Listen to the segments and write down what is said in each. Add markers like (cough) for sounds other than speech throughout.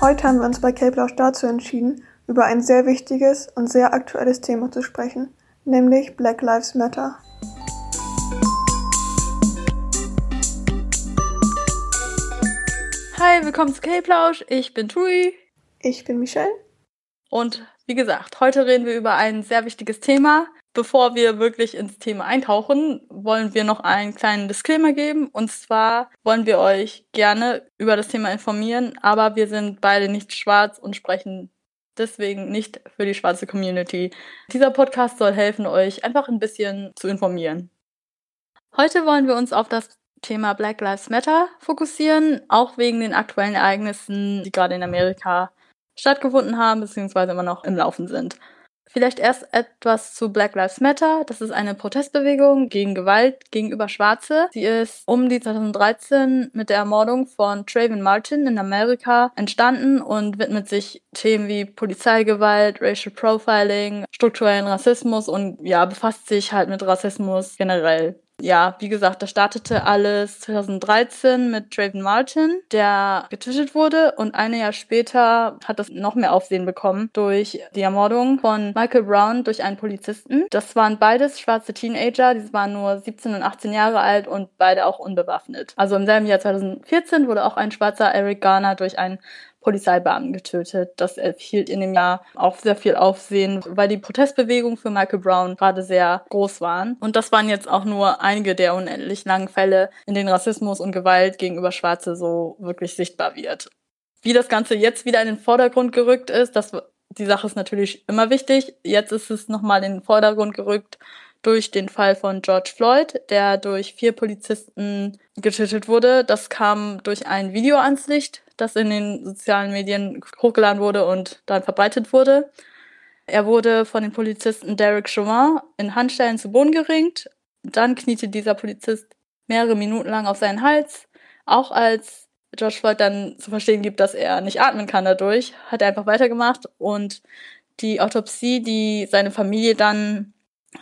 Heute haben wir uns bei K-Plausch dazu entschieden, über ein sehr wichtiges und sehr aktuelles Thema zu sprechen, nämlich Black Lives Matter. Hi, willkommen zu K-Plausch. Ich bin Tui. Ich bin Michelle. Und wie gesagt, heute reden wir über ein sehr wichtiges Thema. Bevor wir wirklich ins Thema eintauchen, wollen wir noch einen kleinen Disclaimer geben. Und zwar wollen wir euch gerne über das Thema informieren, aber wir sind beide nicht schwarz und sprechen deswegen nicht für die schwarze Community. Dieser Podcast soll helfen, euch einfach ein bisschen zu informieren. Heute wollen wir uns auf das Thema Black Lives Matter fokussieren, auch wegen den aktuellen Ereignissen, die gerade in Amerika stattgefunden haben, beziehungsweise immer noch im Laufen sind. Vielleicht erst etwas zu Black Lives Matter. Das ist eine Protestbewegung gegen Gewalt gegenüber Schwarze. Sie ist um die 2013 mit der Ermordung von Trayvon Martin in Amerika entstanden und widmet sich Themen wie Polizeigewalt, Racial Profiling, strukturellen Rassismus und ja, befasst sich halt mit Rassismus generell ja, wie gesagt, das startete alles 2013 mit Draven Martin, der getötet wurde und ein Jahr später hat das noch mehr Aufsehen bekommen durch die Ermordung von Michael Brown durch einen Polizisten. Das waren beides schwarze Teenager, die waren nur 17 und 18 Jahre alt und beide auch unbewaffnet. Also im selben Jahr 2014 wurde auch ein schwarzer Eric Garner durch einen Polizeibeamten getötet. Das erhielt in dem Jahr auch sehr viel Aufsehen, weil die Protestbewegungen für Michael Brown gerade sehr groß waren. Und das waren jetzt auch nur einige der unendlich langen Fälle, in denen Rassismus und Gewalt gegenüber Schwarze so wirklich sichtbar wird. Wie das Ganze jetzt wieder in den Vordergrund gerückt ist, das, die Sache ist natürlich immer wichtig. Jetzt ist es nochmal in den Vordergrund gerückt durch den Fall von George Floyd, der durch vier Polizisten getötet wurde. Das kam durch ein Video ans Licht, das in den sozialen Medien hochgeladen wurde und dann verbreitet wurde. Er wurde von den Polizisten Derek Chauvin in Handstellen zu Boden geringt. Dann kniete dieser Polizist mehrere Minuten lang auf seinen Hals. Auch als George Floyd dann zu verstehen gibt, dass er nicht atmen kann dadurch, hat er einfach weitergemacht und die Autopsie, die seine Familie dann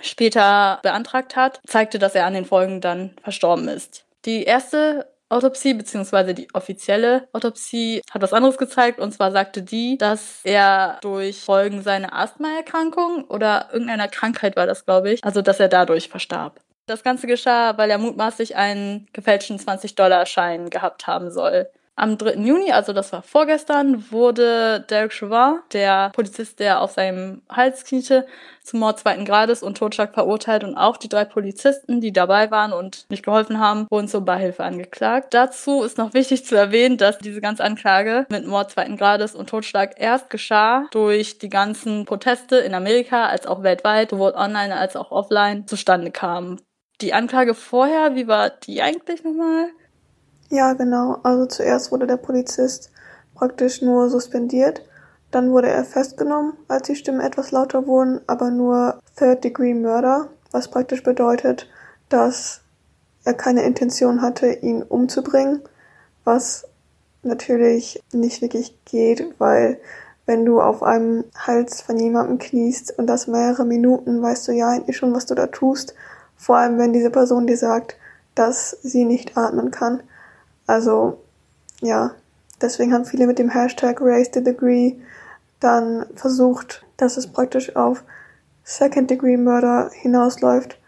später beantragt hat, zeigte, dass er an den Folgen dann verstorben ist. Die erste Autopsie beziehungsweise die offizielle Autopsie hat was anderes gezeigt und zwar sagte die, dass er durch Folgen seiner Asthmaerkrankung oder irgendeiner Krankheit war das, glaube ich, also dass er dadurch verstarb. Das Ganze geschah, weil er mutmaßlich einen gefälschten 20-Dollar-Schein gehabt haben soll. Am 3. Juni, also das war vorgestern, wurde Derek Chauvin, der Polizist, der auf seinem Hals kniete, zum Mord zweiten Grades und Totschlag verurteilt und auch die drei Polizisten, die dabei waren und nicht geholfen haben, wurden zur Beihilfe angeklagt. Dazu ist noch wichtig zu erwähnen, dass diese ganze Anklage mit Mord zweiten Grades und Totschlag erst geschah durch die ganzen Proteste in Amerika als auch weltweit, sowohl online als auch offline, zustande kam. Die Anklage vorher, wie war die eigentlich nochmal? Ja, genau. Also zuerst wurde der Polizist praktisch nur suspendiert. Dann wurde er festgenommen, als die Stimmen etwas lauter wurden, aber nur Third Degree Murder, was praktisch bedeutet, dass er keine Intention hatte, ihn umzubringen, was natürlich nicht wirklich geht, weil wenn du auf einem Hals von jemandem kniest und das mehrere Minuten, weißt du ja eigentlich schon, was du da tust. Vor allem, wenn diese Person dir sagt, dass sie nicht atmen kann. Also ja, deswegen haben viele mit dem Hashtag Raise the Degree dann versucht, dass es praktisch auf Second Degree Murder hinausläuft.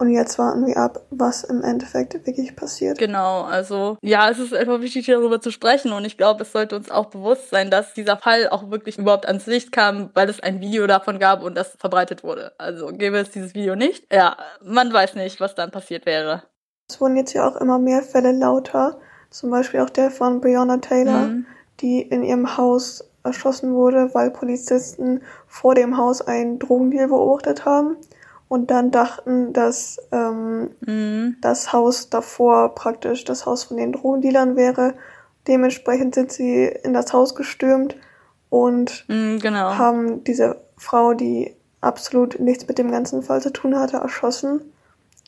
Und jetzt warten wir ab, was im Endeffekt wirklich passiert. Genau, also ja, es ist einfach wichtig, darüber zu sprechen. Und ich glaube, es sollte uns auch bewusst sein, dass dieser Fall auch wirklich überhaupt ans Licht kam, weil es ein Video davon gab und das verbreitet wurde. Also gäbe es dieses Video nicht, ja, man weiß nicht, was dann passiert wäre. Es wurden jetzt ja auch immer mehr Fälle lauter. Zum Beispiel auch der von Breonna Taylor, mhm. die in ihrem Haus erschossen wurde, weil Polizisten vor dem Haus einen Drogendeal beobachtet haben und dann dachten, dass ähm, mhm. das Haus davor praktisch das Haus von den Drogendealern wäre. Dementsprechend sind sie in das Haus gestürmt und mhm, genau. haben diese Frau, die absolut nichts mit dem ganzen Fall zu tun hatte, erschossen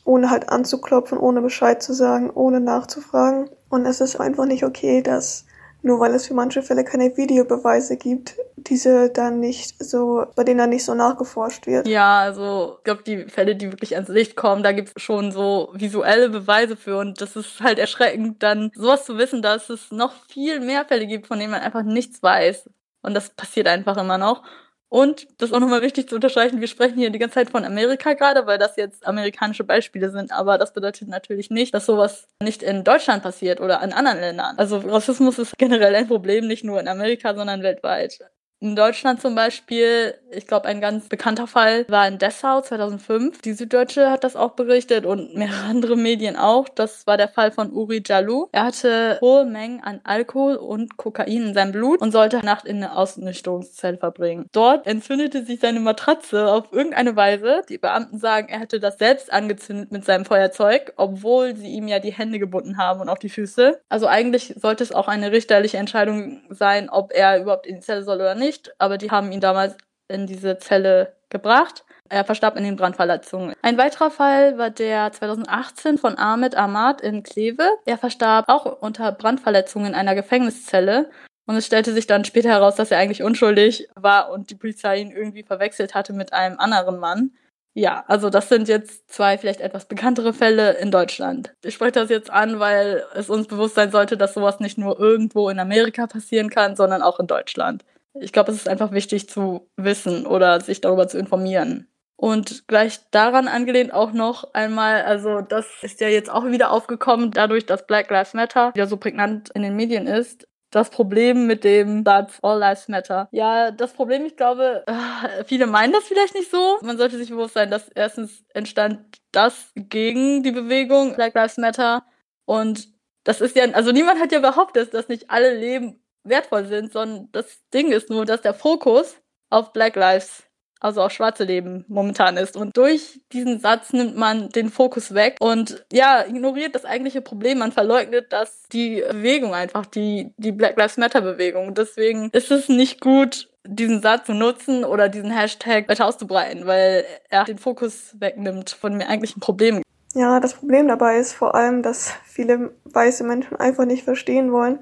ohne halt anzuklopfen, ohne Bescheid zu sagen, ohne nachzufragen. Und es ist einfach nicht okay, dass nur weil es für manche Fälle keine Videobeweise gibt, diese dann nicht so, bei denen dann nicht so nachgeforscht wird. Ja, also ich glaube, die Fälle, die wirklich ans Licht kommen, da gibt es schon so visuelle Beweise für und das ist halt erschreckend, dann sowas zu wissen, dass es noch viel mehr Fälle gibt, von denen man einfach nichts weiß. Und das passiert einfach immer noch. Und das ist auch nochmal wichtig zu unterstreichen, wir sprechen hier die ganze Zeit von Amerika gerade, weil das jetzt amerikanische Beispiele sind, aber das bedeutet natürlich nicht, dass sowas nicht in Deutschland passiert oder in anderen Ländern. Also Rassismus ist generell ein Problem, nicht nur in Amerika, sondern weltweit. In Deutschland zum Beispiel, ich glaube, ein ganz bekannter Fall war in Dessau 2005. Die Süddeutsche hat das auch berichtet und mehrere andere Medien auch. Das war der Fall von Uri Jalou. Er hatte hohe Mengen an Alkohol und Kokain in seinem Blut und sollte Nacht in eine Ausnüchterungszelle verbringen. Dort entzündete sich seine Matratze auf irgendeine Weise. Die Beamten sagen, er hätte das selbst angezündet mit seinem Feuerzeug, obwohl sie ihm ja die Hände gebunden haben und auch die Füße. Also eigentlich sollte es auch eine richterliche Entscheidung sein, ob er überhaupt in die Zelle soll oder nicht nicht, aber die haben ihn damals in diese Zelle gebracht. Er verstarb in den Brandverletzungen. Ein weiterer Fall war der 2018 von Ahmed Ahmad in Kleve. Er verstarb auch unter Brandverletzungen in einer Gefängniszelle. Und es stellte sich dann später heraus, dass er eigentlich unschuldig war und die Polizei ihn irgendwie verwechselt hatte mit einem anderen Mann. Ja, also das sind jetzt zwei vielleicht etwas bekanntere Fälle in Deutschland. Ich spreche das jetzt an, weil es uns bewusst sein sollte, dass sowas nicht nur irgendwo in Amerika passieren kann, sondern auch in Deutschland. Ich glaube, es ist einfach wichtig zu wissen oder sich darüber zu informieren. Und gleich daran angelehnt auch noch einmal, also das ist ja jetzt auch wieder aufgekommen, dadurch, dass Black Lives Matter ja so prägnant in den Medien ist. Das Problem mit dem Satz All Lives Matter. Ja, das Problem, ich glaube, äh, viele meinen das vielleicht nicht so. Man sollte sich bewusst sein, dass erstens entstand das gegen die Bewegung Black Lives Matter. Und das ist ja, also niemand hat ja behauptet, dass nicht alle Leben wertvoll sind, sondern das Ding ist nur, dass der Fokus auf Black Lives, also auf schwarze Leben momentan ist. Und durch diesen Satz nimmt man den Fokus weg und ja, ignoriert das eigentliche Problem. Man verleugnet, dass die Bewegung einfach, die, die Black Lives Matter Bewegung. Deswegen ist es nicht gut, diesen Satz zu nutzen oder diesen Hashtag weiter auszubreiten, weil er den Fokus wegnimmt von dem eigentlichen Problem. Ja, das Problem dabei ist vor allem, dass viele weiße Menschen einfach nicht verstehen wollen,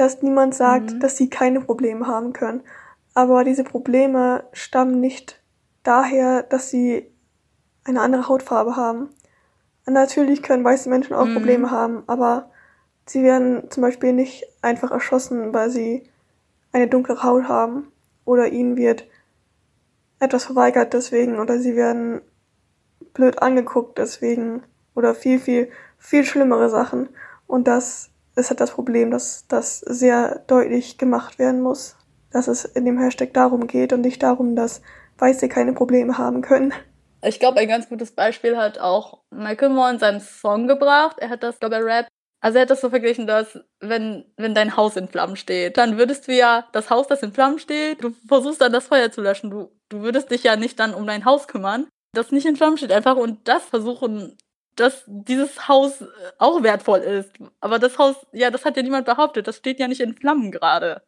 dass niemand sagt, mhm. dass sie keine Probleme haben können. Aber diese Probleme stammen nicht daher, dass sie eine andere Hautfarbe haben. Natürlich können weiße Menschen auch mhm. Probleme haben, aber sie werden zum Beispiel nicht einfach erschossen, weil sie eine dunkle Haut haben oder ihnen wird etwas verweigert deswegen oder sie werden blöd angeguckt deswegen oder viel, viel, viel schlimmere Sachen. Und das ist halt das Problem, dass das sehr deutlich gemacht werden muss, dass es in dem Hashtag darum geht und nicht darum, dass Weiße keine Probleme haben können. Ich glaube, ein ganz gutes Beispiel hat auch Michael Moore in seinem Song gebracht. Er hat das, glaube ich, Rap. Also er hat das so verglichen, dass wenn, wenn dein Haus in Flammen steht, dann würdest du ja das Haus, das in Flammen steht, du versuchst dann das Feuer zu löschen. Du, du würdest dich ja nicht dann um dein Haus kümmern, das nicht in Flammen steht einfach und das versuchen dass dieses Haus äh, auch wertvoll ist. Aber das Haus, ja, das hat ja niemand behauptet. Das steht ja nicht in Flammen gerade.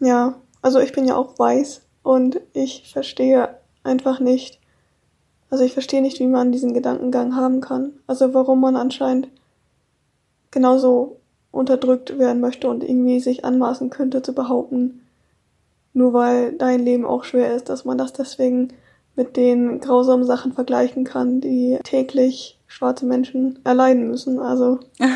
Ja, also ich bin ja auch weiß und ich verstehe einfach nicht, also ich verstehe nicht, wie man diesen Gedankengang haben kann. Also warum man anscheinend genauso unterdrückt werden möchte und irgendwie sich anmaßen könnte zu behaupten, nur weil dein Leben auch schwer ist, dass man das deswegen mit den grausamen Sachen vergleichen kann, die täglich schwarze Menschen erleiden müssen. Also. (laughs)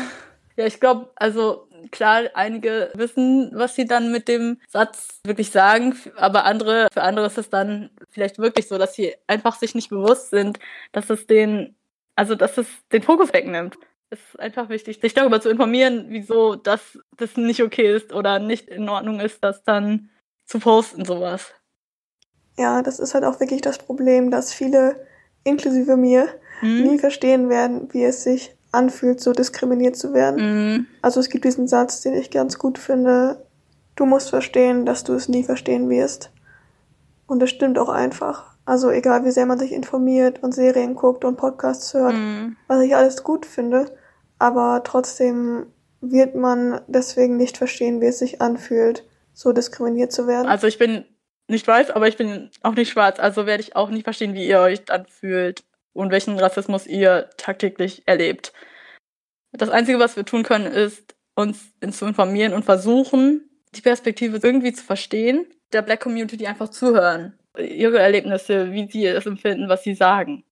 Ja, ich glaube, also klar, einige wissen, was sie dann mit dem Satz wirklich sagen, aber andere, für andere ist es dann vielleicht wirklich so, dass sie einfach sich nicht bewusst sind, dass es den, also dass es den Fokus wegnimmt. Es ist einfach wichtig, sich darüber zu informieren, wieso das, das nicht okay ist oder nicht in Ordnung ist, das dann zu posten, sowas. Ja, das ist halt auch wirklich das Problem, dass viele, inklusive mir, mhm. nie verstehen werden, wie es sich anfühlt, so diskriminiert zu werden. Mhm. Also es gibt diesen Satz, den ich ganz gut finde, du musst verstehen, dass du es nie verstehen wirst. Und das stimmt auch einfach. Also egal, wie sehr man sich informiert und Serien guckt und Podcasts hört, mhm. was ich alles gut finde, aber trotzdem wird man deswegen nicht verstehen, wie es sich anfühlt, so diskriminiert zu werden. Also ich bin nicht weiß, aber ich bin auch nicht schwarz, also werde ich auch nicht verstehen, wie ihr euch dann fühlt und welchen Rassismus ihr tagtäglich erlebt. Das Einzige, was wir tun können, ist, uns zu informieren und versuchen, die Perspektive irgendwie zu verstehen, der Black Community einfach zuhören. Ihre Erlebnisse, wie sie es empfinden, was sie sagen.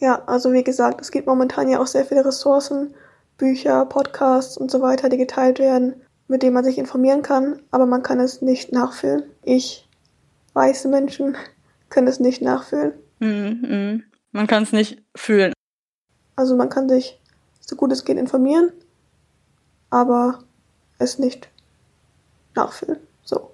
Ja, also wie gesagt, es gibt momentan ja auch sehr viele Ressourcen, Bücher, Podcasts und so weiter, die geteilt werden, mit denen man sich informieren kann, aber man kann es nicht nachfühlen. Ich, weiße Menschen, können es nicht nachfühlen. Mm. Man kann es nicht fühlen. Also man kann sich so gut es geht informieren, aber es nicht nachfühlen. So.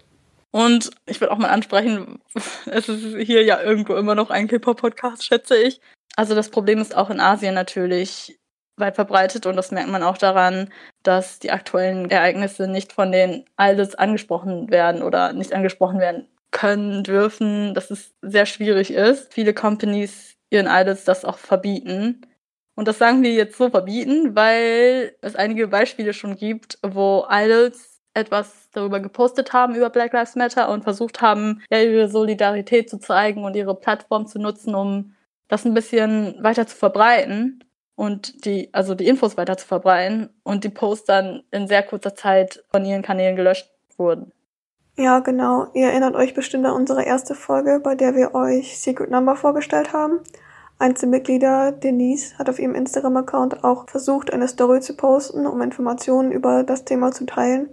Und ich will auch mal ansprechen, (laughs) es ist hier ja irgendwo immer noch ein K-Pop-Podcast, schätze ich. Also das Problem ist auch in Asien natürlich weit verbreitet und das merkt man auch daran, dass die aktuellen Ereignisse nicht von den Idols angesprochen werden oder nicht angesprochen werden können, dürfen, dass es sehr schwierig ist. Viele Companies ihren Idols das auch verbieten. Und das sagen wir jetzt so verbieten, weil es einige Beispiele schon gibt, wo Idols etwas darüber gepostet haben über Black Lives Matter und versucht haben, ja, ihre Solidarität zu zeigen und ihre Plattform zu nutzen, um das ein bisschen weiter zu verbreiten und die, also die Infos weiter zu verbreiten und die Posts dann in sehr kurzer Zeit von ihren Kanälen gelöscht wurden. Ja, genau. Ihr erinnert euch bestimmt an unsere erste Folge, bei der wir euch Secret Number vorgestellt haben. Einzelmitglieder Denise hat auf ihrem Instagram-Account auch versucht, eine Story zu posten, um Informationen über das Thema zu teilen.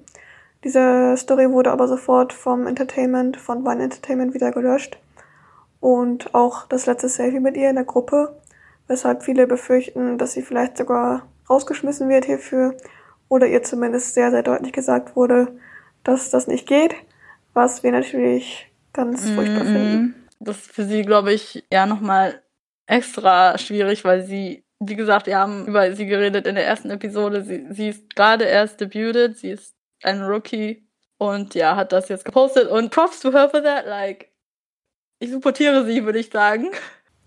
Diese Story wurde aber sofort vom Entertainment, von Vine Entertainment wieder gelöscht und auch das letzte Selfie mit ihr in der Gruppe, weshalb viele befürchten, dass sie vielleicht sogar rausgeschmissen wird hierfür oder ihr zumindest sehr, sehr deutlich gesagt wurde, dass das nicht geht, was wir natürlich ganz mm -hmm. furchtbar finden. Das ist für sie, glaube ich, ja nochmal extra schwierig, weil sie, wie gesagt, wir haben über sie geredet in der ersten Episode. Sie, sie ist gerade erst debuted, sie ist ein Rookie und ja, hat das jetzt gepostet und props to her for that, like, ich supportiere sie, würde ich sagen.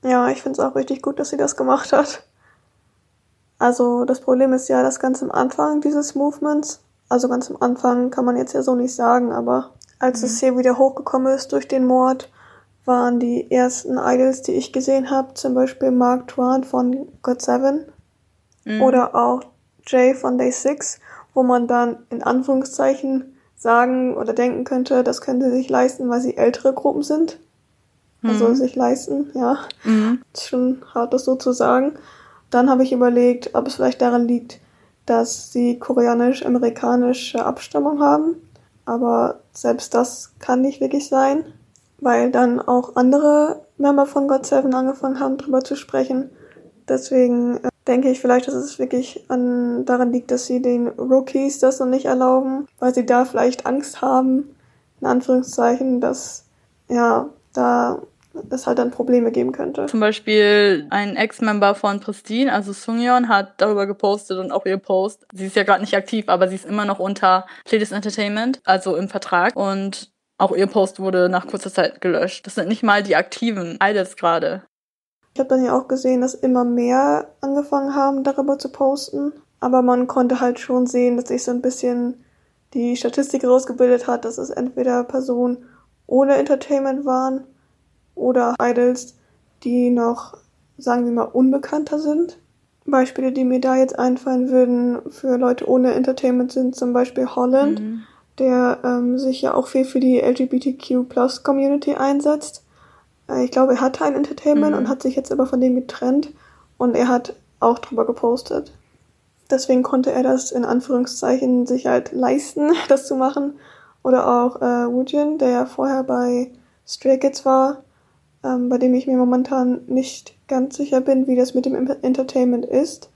Ja, ich finde es auch richtig gut, dass sie das gemacht hat. Also das Problem ist ja, dass ganz am Anfang dieses Movements, also ganz am Anfang kann man jetzt ja so nicht sagen, aber als mhm. es hier wieder hochgekommen ist durch den Mord, waren die ersten Idols, die ich gesehen habe, zum Beispiel Mark Twain von God Seven mhm. oder auch Jay von Day 6, wo man dann in Anführungszeichen sagen oder denken könnte, das können sie sich leisten, weil sie ältere Gruppen sind also mhm. sich leisten, ja. Mhm. Ist schon hart, das so zu sagen. Dann habe ich überlegt, ob es vielleicht daran liegt, dass sie koreanisch-amerikanische Abstammung haben. Aber selbst das kann nicht wirklich sein, weil dann auch andere Member von God Seven angefangen haben, drüber zu sprechen. Deswegen äh, denke ich vielleicht, dass es wirklich an, daran liegt, dass sie den Rookies das noch nicht erlauben, weil sie da vielleicht Angst haben, in Anführungszeichen, dass ja da es halt dann Probleme geben könnte. Zum Beispiel ein Ex-Member von Pristine, also Sungyeon, hat darüber gepostet und auch ihr Post. Sie ist ja gerade nicht aktiv, aber sie ist immer noch unter Pledis Entertainment, also im Vertrag. Und auch ihr Post wurde nach kurzer Zeit gelöscht. Das sind nicht mal die aktiven Idols gerade. Ich habe dann ja auch gesehen, dass immer mehr angefangen haben, darüber zu posten. Aber man konnte halt schon sehen, dass sich so ein bisschen die Statistik rausgebildet hat, dass es entweder Personen ohne Entertainment waren oder Idols, die noch, sagen wir mal, unbekannter sind. Beispiele, die mir da jetzt einfallen würden für Leute ohne Entertainment sind zum Beispiel Holland, mhm. der ähm, sich ja auch viel für die LGBTQ-Plus-Community einsetzt. Äh, ich glaube, er hatte ein Entertainment mhm. und hat sich jetzt aber von dem getrennt und er hat auch drüber gepostet. Deswegen konnte er das in Anführungszeichen sich halt leisten, (laughs) das zu machen. Oder auch äh, Woojin, der ja vorher bei Stray Kids war, ähm, bei dem ich mir momentan nicht ganz sicher bin, wie das mit dem Entertainment ist,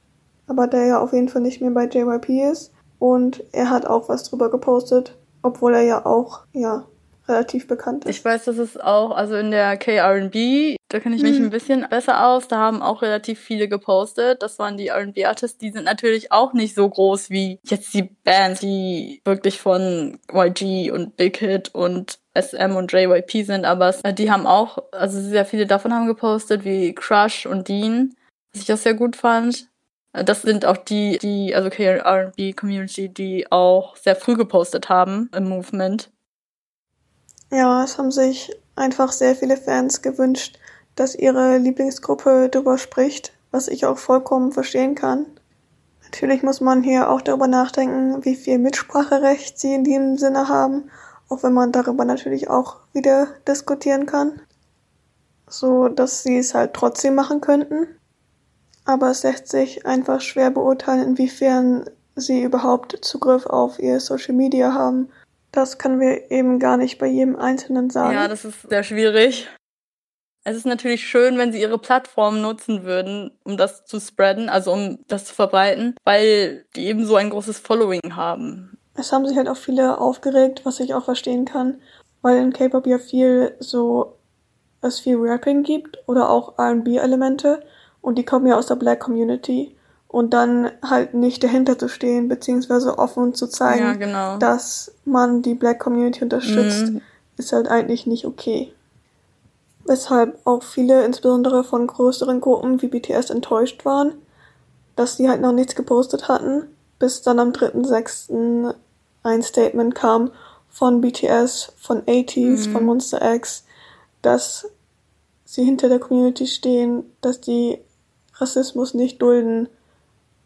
aber der ja auf jeden Fall nicht mehr bei JYP ist. Und er hat auch was drüber gepostet, obwohl er ja auch, ja, relativ bekannt ist. Ich weiß, dass es auch, also in der KRB, da kenne ich mich mhm. ein bisschen besser aus, da haben auch relativ viele gepostet. Das waren die RB-Artists, die sind natürlich auch nicht so groß wie jetzt die Bands, die wirklich von YG und Big Hit und SM und JYP sind, aber die haben auch, also sehr viele davon haben gepostet, wie Crush und Dean, was ich auch sehr gut fand. Das sind auch die, die, also KRB Community, die auch sehr früh gepostet haben im Movement. Ja, es haben sich einfach sehr viele Fans gewünscht, dass ihre Lieblingsgruppe darüber spricht, was ich auch vollkommen verstehen kann. Natürlich muss man hier auch darüber nachdenken, wie viel Mitspracherecht sie in diesem Sinne haben, auch wenn man darüber natürlich auch wieder diskutieren kann, so dass sie es halt trotzdem machen könnten. Aber es lässt sich einfach schwer beurteilen, inwiefern sie überhaupt Zugriff auf ihr Social Media haben. Das können wir eben gar nicht bei jedem Einzelnen sagen. Ja, das ist sehr schwierig. Es ist natürlich schön, wenn sie ihre Plattform nutzen würden, um das zu spreaden, also um das zu verbreiten, weil die eben so ein großes Following haben. Es haben sich halt auch viele aufgeregt, was ich auch verstehen kann, weil in K-Pop ja viel so, es viel Rapping gibt oder auch R&B-Elemente und die kommen ja aus der Black Community und dann halt nicht dahinter zu stehen, beziehungsweise offen zu zeigen, Ja, genau. dass man die Black Community unterstützt, Mhm. ist halt eigentlich nicht okay. Weshalb auch viele, insbesondere von größeren Gruppen wie BTS, enttäuscht waren, dass sie halt noch nichts gepostet hatten, bis dann am 3.6. ein Statement kam von BTS, von ATEEZ, Mhm. von Monster X, dass sie hinter der Community stehen, dass die Rassismus nicht dulden.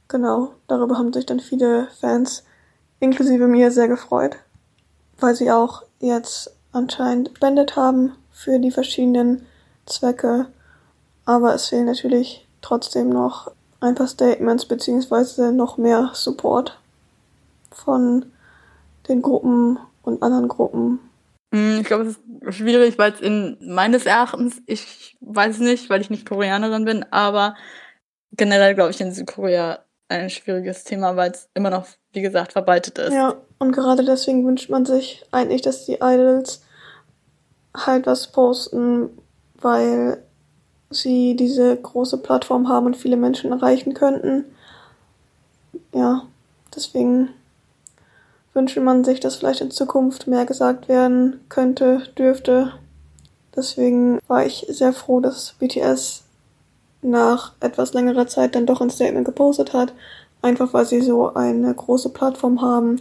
Genau, darüber haben sich dann viele Fans, inklusive mir, sehr gefreut, weil sie auch jetzt anscheinend spendet haben für die verschiedenen Zwecke. Aber es fehlen natürlich trotzdem noch ein paar Statements beziehungsweise noch mehr Support von den Gruppen und anderen Gruppen. Mm, Ich glaube, es ist schwierig, weil es in meines Erachtens, ich weiß nicht, weil ich nicht Koreanerin bin, aber generell glaube ich in Südkorea ein schwieriges Thema, weil es immer noch, wie gesagt, verbreitet ist. Ja, und gerade deswegen wünscht man sich eigentlich, dass die Idols halt was posten, weil sie diese große Plattform haben und viele Menschen erreichen könnten. Ja, deswegen wünscht man sich, dass vielleicht in Zukunft mehr gesagt werden könnte, dürfte. Deswegen war ich sehr froh, dass BTS nach etwas längerer Zeit dann doch ein Statement gepostet hat, einfach weil sie so eine große Plattform haben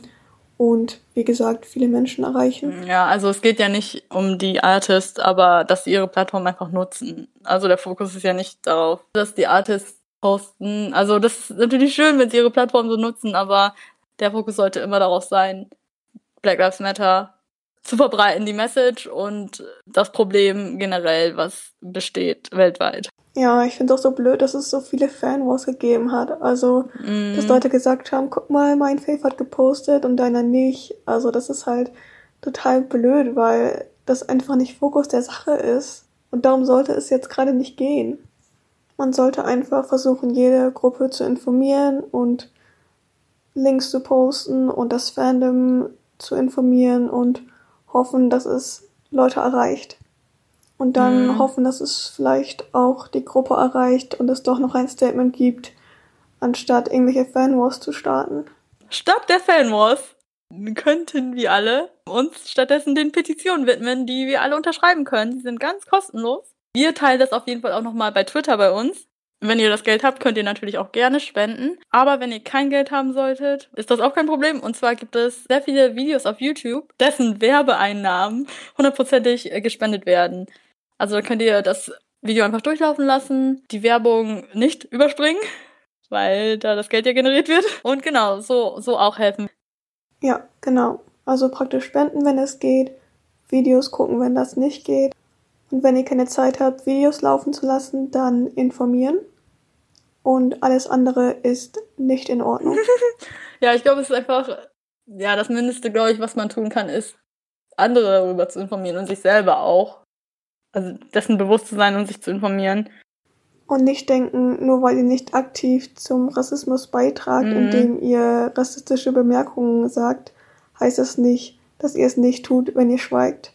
und wie gesagt viele Menschen erreichen. Ja, also es geht ja nicht um die Artists, aber dass sie ihre Plattform einfach nutzen. Also der Fokus ist ja nicht darauf, dass die Artists posten. Also das ist natürlich schön, wenn sie ihre Plattform so nutzen, aber der Fokus sollte immer darauf sein, Black Lives Matter zu verbreiten, die Message und das Problem generell, was besteht weltweit. Ja, ich finde es auch so blöd, dass es so viele Fanwars gegeben hat. Also, Mm. dass Leute gesagt haben, guck mal, mein Fave hat gepostet und deiner nicht. Also, das ist halt total blöd, weil das einfach nicht Fokus der Sache ist. Und darum sollte es jetzt gerade nicht gehen. Man sollte einfach versuchen, jede Gruppe zu informieren und Links zu posten und das Fandom zu informieren und hoffen, dass es Leute erreicht. Und dann Mhm. hoffen, dass es vielleicht auch die Gruppe erreicht und es doch noch ein Statement gibt, anstatt irgendwelche Fanwars zu starten. Statt der Fanwars könnten wir alle uns stattdessen den Petitionen widmen, die wir alle unterschreiben können. Die sind ganz kostenlos. Wir teilen das auf jeden Fall auch nochmal bei Twitter bei uns. Wenn ihr das Geld habt, könnt ihr natürlich auch gerne spenden. Aber wenn ihr kein Geld haben solltet, ist das auch kein Problem. Und zwar gibt es sehr viele Videos auf YouTube, dessen Werbeeinnahmen hundertprozentig gespendet werden. Also dann könnt ihr das Video einfach durchlaufen lassen, die Werbung nicht überspringen, weil da das Geld ja generiert wird. Und genau, so, so auch helfen. Ja, genau. Also praktisch spenden, wenn es geht, Videos gucken, wenn das nicht geht. Und wenn ihr keine Zeit habt, Videos laufen zu lassen, dann informieren. Und alles andere ist nicht in Ordnung. (laughs) Ja, ich glaube, es ist einfach, ja, das Mindeste, glaube ich, was man tun kann, ist, andere darüber zu informieren und sich selber auch. Also dessen bewusst zu sein und sich zu informieren. Und nicht denken, nur weil ihr nicht aktiv zum Rassismus beitragt, Mhm. indem ihr rassistische Bemerkungen sagt, heißt das nicht, dass ihr es nicht tut, wenn ihr schweigt.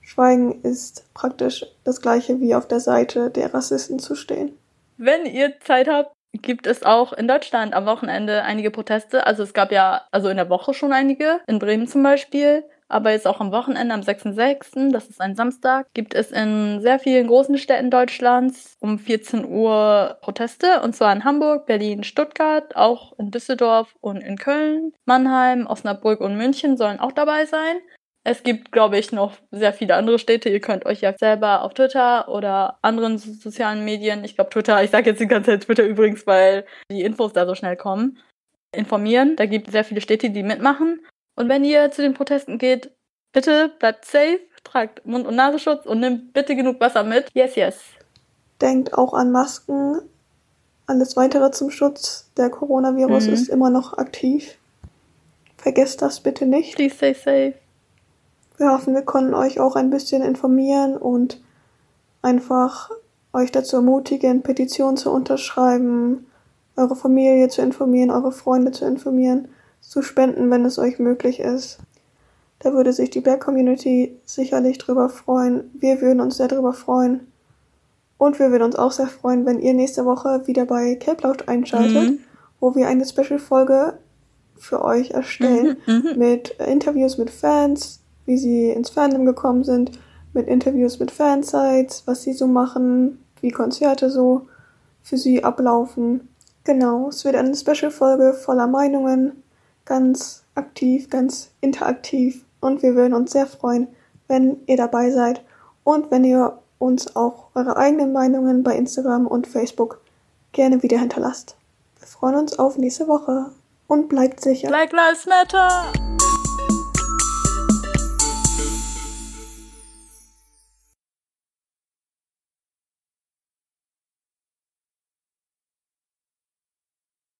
Schweigen ist praktisch das gleiche wie auf der Seite der Rassisten zu stehen. Wenn ihr Zeit habt, gibt es auch in Deutschland am Wochenende einige Proteste. Also es gab ja, also in der Woche schon einige, in Bremen zum Beispiel. Aber jetzt auch am Wochenende, am 6.6., das ist ein Samstag, gibt es in sehr vielen großen Städten Deutschlands um 14 Uhr Proteste. Und zwar in Hamburg, Berlin, Stuttgart, auch in Düsseldorf und in Köln. Mannheim, Osnabrück und München sollen auch dabei sein. Es gibt, glaube ich, noch sehr viele andere Städte. Ihr könnt euch ja selber auf Twitter oder anderen so- sozialen Medien, ich glaube Twitter, ich sage jetzt die ganze Zeit Twitter übrigens, weil die Infos da so schnell kommen, informieren. Da gibt es sehr viele Städte, die mitmachen. Und wenn ihr zu den Protesten geht, bitte bleibt safe, tragt Mund- und Nasenschutz und nimmt bitte genug Wasser mit. Yes, yes. Denkt auch an Masken. Alles weitere zum Schutz. Der Coronavirus Mhm. ist immer noch aktiv. Vergesst das bitte nicht. Please stay safe. Wir hoffen, wir konnten euch auch ein bisschen informieren und einfach euch dazu ermutigen, Petitionen zu unterschreiben, eure Familie zu informieren, eure Freunde zu informieren, zu spenden, wenn es euch möglich ist. Da würde sich die Berg-Community sicherlich drüber freuen. Wir würden uns sehr drüber freuen. Und wir würden uns auch sehr freuen, wenn ihr nächste Woche wieder bei Cape einschaltet, Mhm. wo wir eine Special-Folge für euch erstellen Mhm, mhm. mit Interviews mit Fans, wie sie ins Fandom gekommen sind, mit Interviews mit Fansites, was sie so machen, wie Konzerte so für sie ablaufen. Genau, es wird eine Special-Folge voller Meinungen, ganz aktiv, ganz interaktiv und wir würden uns sehr freuen, wenn ihr dabei seid und wenn ihr uns auch eure eigenen Meinungen bei Instagram und Facebook gerne wieder hinterlasst. Wir freuen uns auf nächste Woche und bleibt sicher. Black Lives Matter!